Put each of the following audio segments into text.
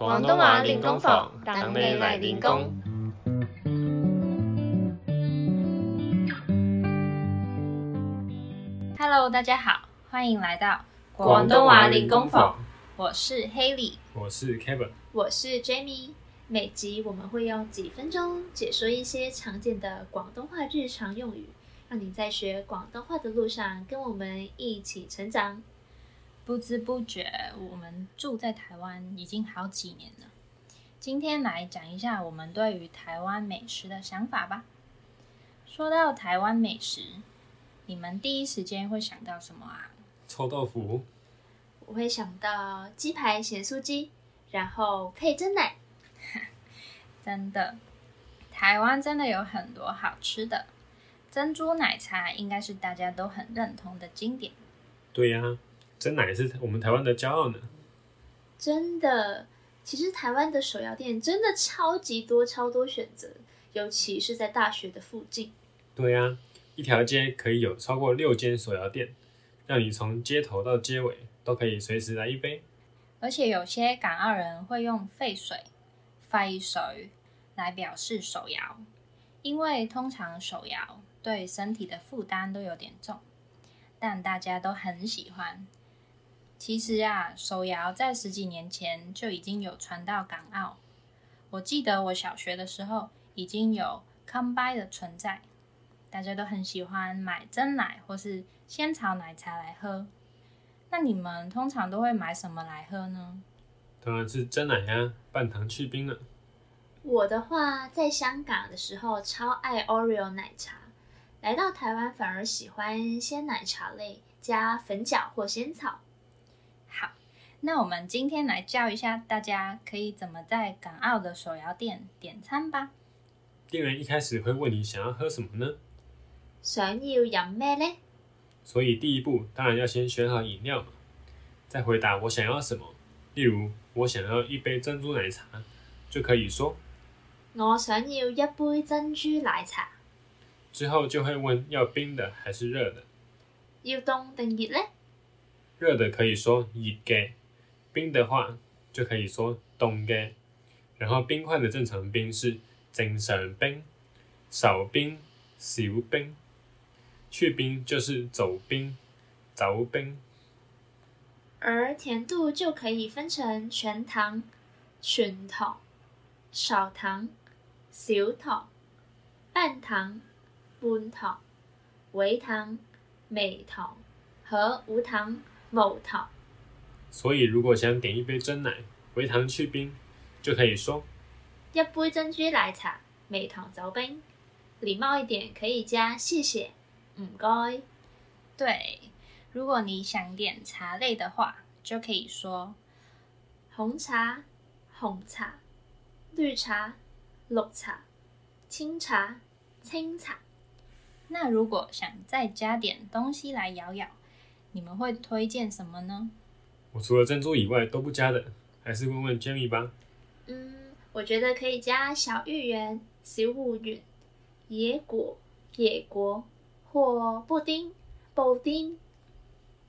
廣東話練功房，等你嚟練功。Hello，大家好，欢迎来到廣東話練功房。我是 Haley，我是 Kevin，我是 Jamie。每集我们会用几分钟解说一些常见的广东话日常用语，让你在学广东话的路上跟我们一起成长。不知不觉，我们住在台湾已经好几年了。今天来讲一下我们对于台湾美食的想法吧。说到台湾美食，你们第一时间会想到什么啊？臭豆腐。我会想到鸡排咸酥鸡，然后配真奶。真的，台湾真的有很多好吃的。珍珠奶茶应该是大家都很认同的经典。对呀，真奶是我们台湾的骄傲呢。真的，其实台湾的手摇店真的超级多，超多选择，尤其是在大学的附近。对呀，一条街可以有超过六间手摇店，让你从街头到街尾都可以随时来一杯。而且有些港澳人会用沸水。沸水来表示手摇，因为通常手摇对身体的负担都有点重，但大家都很喜欢。其实啊，手摇在十几年前就已经有传到港澳。我记得我小学的时候已经有 Combine 的存在，大家都很喜欢买真奶或是仙草奶茶来喝。那你们通常都会买什么来喝呢？当然是真奶呀，半糖去冰了。我的话，在香港的时候超爱 Oreo 奶茶，来到台湾反而喜欢鲜奶茶类加粉饺或仙草。好，那我们今天来教一下大家可以怎么在港澳的手摇店点餐吧。店员一开始会问你想要喝什么呢？想要饮咩呢？所以第一步当然要先选好饮料嘛，再回答我想要什么。例如，我想要一杯珍珠奶茶，就可以说：“我想要一杯珍珠奶茶。”之后就会问要冰的还是热的？要冻定热呢？热的可以说热嘅，冰的话就可以说冻嘅。然后冰块的正常冰是正常冰、少冰、少冰，去冰就是走冰、走冰。而甜度就可以分成全糖、全糖、少糖、小糖、半糖、半糖、微糖、微糖和无糖、无糖。所以，如果想点一杯真奶，微糖去冰，就可以说：一杯珍珠奶茶，微糖走冰。礼貌一点，可以加谢谢、唔该。对。如果你想点茶类的话，就可以说红茶、红茶、绿茶、绿茶、清茶、清茶。那如果想再加点东西来摇摇，你们会推荐什么呢？我除了珍珠以外都不加的，还是问问 Jamie 吧。嗯，我觉得可以加小芋圆、小芋圆、野果、野果或布丁、布丁。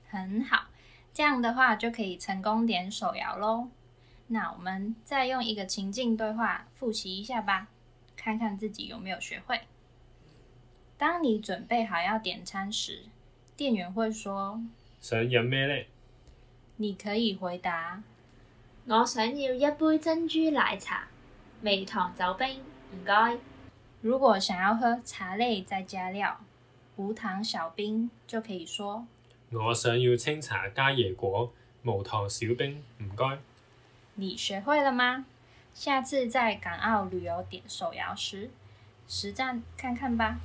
很好，这样的话就可以成功点手摇喽。那我们再用一个情境对话复习一下吧，看看自己有没有学会。当你准备好要点餐时，店员会说：“想饮咩呢？”你可以回答：“我想要一杯珍珠奶茶，微糖走冰，唔该。”如果想要喝茶类再加料，无糖小冰，就可以说。我想要清茶加椰果，无糖小冰，唔该。你学会了吗？下次在港澳旅游点手摇时，实战看看吧。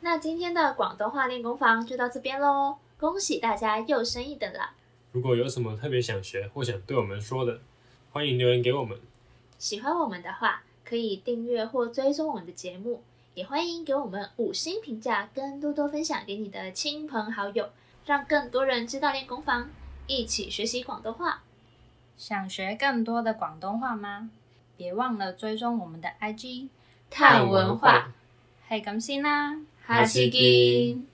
那今天的广东话练功房就到这边喽，恭喜大家又升一等了。如果有什么特别想学或想对我们说的，欢迎留言给我们。喜欢我们的话，可以订阅或追踪我们的节目，也欢迎给我们五星评价，跟多多分享给你的亲朋好友。让更多人知道练功房，一起学习广东话。想学更多的广东话吗？别忘了追踪我们的 IG，探文化。係咁先啦，下次見。